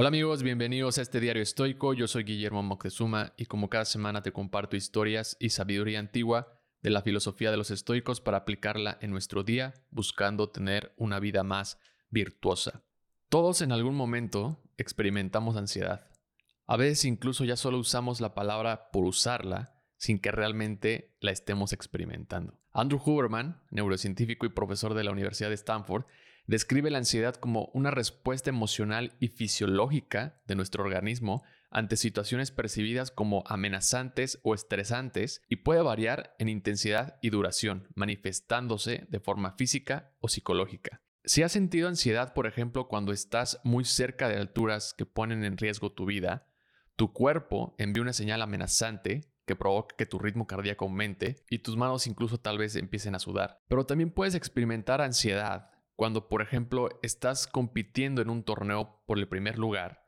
Hola amigos, bienvenidos a este diario estoico. Yo soy Guillermo Moctezuma y como cada semana te comparto historias y sabiduría antigua de la filosofía de los estoicos para aplicarla en nuestro día, buscando tener una vida más virtuosa. Todos en algún momento experimentamos ansiedad. A veces incluso ya solo usamos la palabra por usarla sin que realmente la estemos experimentando. Andrew Huberman, neurocientífico y profesor de la Universidad de Stanford, describe la ansiedad como una respuesta emocional y fisiológica de nuestro organismo ante situaciones percibidas como amenazantes o estresantes y puede variar en intensidad y duración, manifestándose de forma física o psicológica. Si has sentido ansiedad, por ejemplo, cuando estás muy cerca de alturas que ponen en riesgo tu vida, tu cuerpo envía una señal amenazante que provoca que tu ritmo cardíaco aumente y tus manos incluso tal vez empiecen a sudar. Pero también puedes experimentar ansiedad cuando, por ejemplo, estás compitiendo en un torneo por el primer lugar.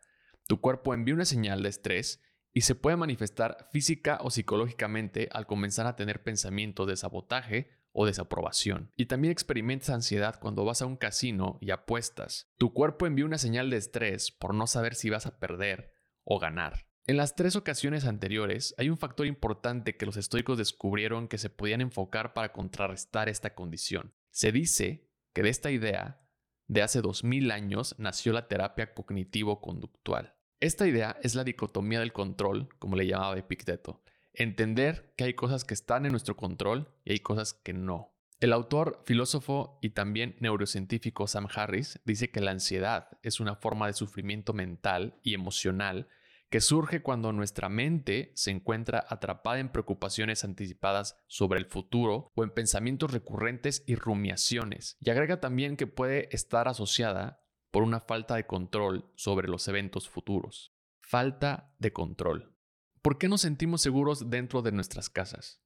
Tu cuerpo envía una señal de estrés y se puede manifestar física o psicológicamente al comenzar a tener pensamientos de sabotaje o desaprobación. Y también experimentas ansiedad cuando vas a un casino y apuestas. Tu cuerpo envía una señal de estrés por no saber si vas a perder o ganar. En las tres ocasiones anteriores hay un factor importante que los estoicos descubrieron que se podían enfocar para contrarrestar esta condición. Se dice que de esta idea, de hace 2000 años, nació la terapia cognitivo-conductual. Esta idea es la dicotomía del control, como le llamaba Epicteto. Entender que hay cosas que están en nuestro control y hay cosas que no. El autor, filósofo y también neurocientífico Sam Harris dice que la ansiedad es una forma de sufrimiento mental y emocional que surge cuando nuestra mente se encuentra atrapada en preocupaciones anticipadas sobre el futuro o en pensamientos recurrentes y rumiaciones. Y agrega también que puede estar asociada por una falta de control sobre los eventos futuros. Falta de control. ¿Por qué nos sentimos seguros dentro de nuestras casas?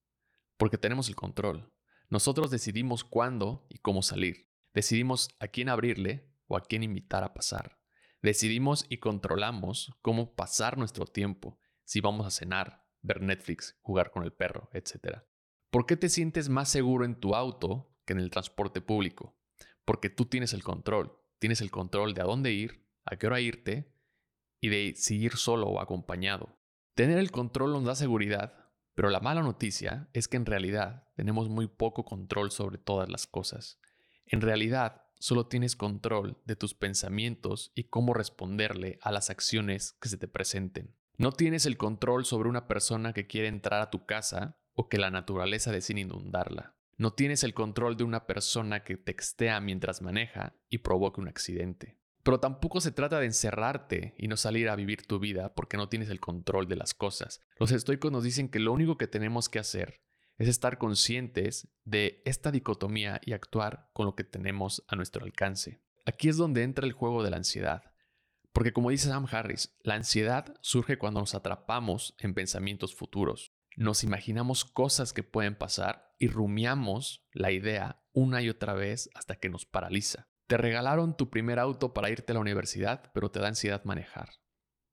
Porque tenemos el control. Nosotros decidimos cuándo y cómo salir. Decidimos a quién abrirle o a quién invitar a pasar. Decidimos y controlamos cómo pasar nuestro tiempo, si vamos a cenar, ver Netflix, jugar con el perro, etc. ¿Por qué te sientes más seguro en tu auto que en el transporte público? Porque tú tienes el control. Tienes el control de a dónde ir, a qué hora irte y de si ir solo o acompañado. Tener el control nos da seguridad, pero la mala noticia es que en realidad tenemos muy poco control sobre todas las cosas. En realidad, solo tienes control de tus pensamientos y cómo responderle a las acciones que se te presenten. No tienes el control sobre una persona que quiere entrar a tu casa o que la naturaleza decide inundarla. No tienes el control de una persona que textea mientras maneja y provoque un accidente. Pero tampoco se trata de encerrarte y no salir a vivir tu vida porque no tienes el control de las cosas. Los estoicos nos dicen que lo único que tenemos que hacer es estar conscientes de esta dicotomía y actuar con lo que tenemos a nuestro alcance. Aquí es donde entra el juego de la ansiedad. Porque como dice Sam Harris, la ansiedad surge cuando nos atrapamos en pensamientos futuros. Nos imaginamos cosas que pueden pasar y rumiamos la idea una y otra vez hasta que nos paraliza. Te regalaron tu primer auto para irte a la universidad, pero te da ansiedad manejar.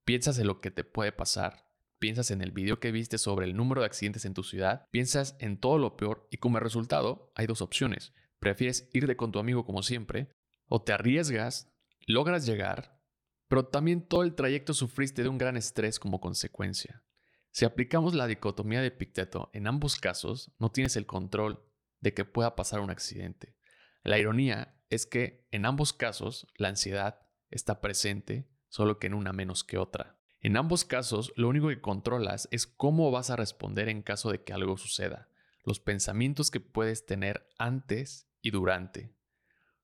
Piensas en lo que te puede pasar, piensas en el video que viste sobre el número de accidentes en tu ciudad, piensas en todo lo peor y como resultado hay dos opciones. Prefieres irte con tu amigo como siempre, o te arriesgas, logras llegar, pero también todo el trayecto sufriste de un gran estrés como consecuencia. Si aplicamos la dicotomía de Epicteto en ambos casos, no tienes el control de que pueda pasar un accidente. La ironía es que en ambos casos la ansiedad está presente, solo que en una menos que otra. En ambos casos, lo único que controlas es cómo vas a responder en caso de que algo suceda, los pensamientos que puedes tener antes y durante.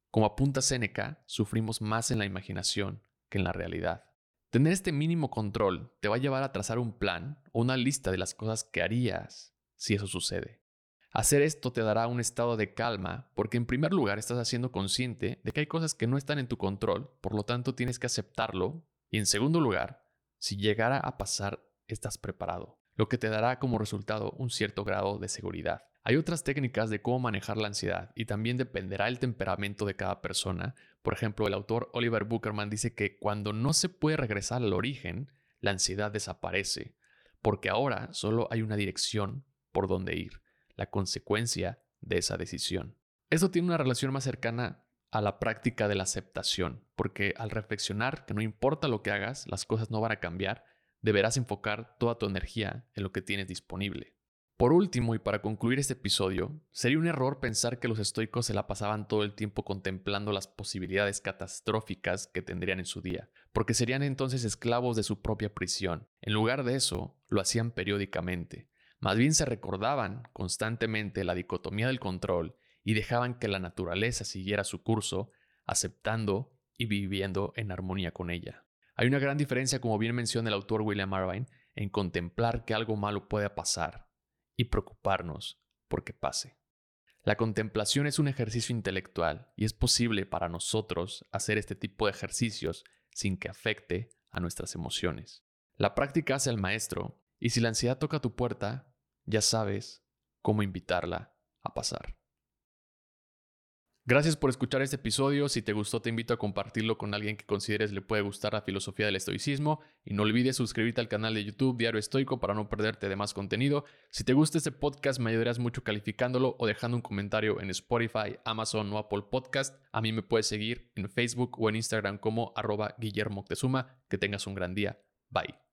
Como apunta Seneca, sufrimos más en la imaginación que en la realidad. Tener este mínimo control te va a llevar a trazar un plan o una lista de las cosas que harías si eso sucede. Hacer esto te dará un estado de calma porque en primer lugar estás haciendo consciente de que hay cosas que no están en tu control, por lo tanto tienes que aceptarlo. Y en segundo lugar, si llegara a pasar, estás preparado, lo que te dará como resultado un cierto grado de seguridad. Hay otras técnicas de cómo manejar la ansiedad y también dependerá el temperamento de cada persona. Por ejemplo, el autor Oliver Buckerman dice que cuando no se puede regresar al origen, la ansiedad desaparece, porque ahora solo hay una dirección por donde ir la consecuencia de esa decisión. Esto tiene una relación más cercana a la práctica de la aceptación. porque al reflexionar que no importa lo que hagas, las cosas no van a cambiar, deberás enfocar toda tu energía en lo que tienes disponible. Por último, y para concluir este episodio, sería un error pensar que los estoicos se la pasaban todo el tiempo contemplando las posibilidades catastróficas que tendrían en su día, porque serían entonces esclavos de su propia prisión. En lugar de eso, lo hacían periódicamente. Más bien se recordaban constantemente la dicotomía del control y dejaban que la naturaleza siguiera su curso, aceptando y viviendo en armonía con ella. Hay una gran diferencia, como bien menciona el autor William Irvine, en contemplar que algo malo pueda pasar y preocuparnos porque pase. La contemplación es un ejercicio intelectual y es posible para nosotros hacer este tipo de ejercicios sin que afecte a nuestras emociones. La práctica hace al maestro y si la ansiedad toca tu puerta, ya sabes cómo invitarla a pasar. Gracias por escuchar este episodio. Si te gustó, te invito a compartirlo con alguien que consideres le puede gustar la filosofía del estoicismo. Y no olvides suscribirte al canal de YouTube Diario Estoico para no perderte de más contenido. Si te gusta este podcast, me ayudarás mucho calificándolo o dejando un comentario en Spotify, Amazon o Apple Podcast. A mí me puedes seguir en Facebook o en Instagram como arroba Guillermo Que tengas un gran día. Bye.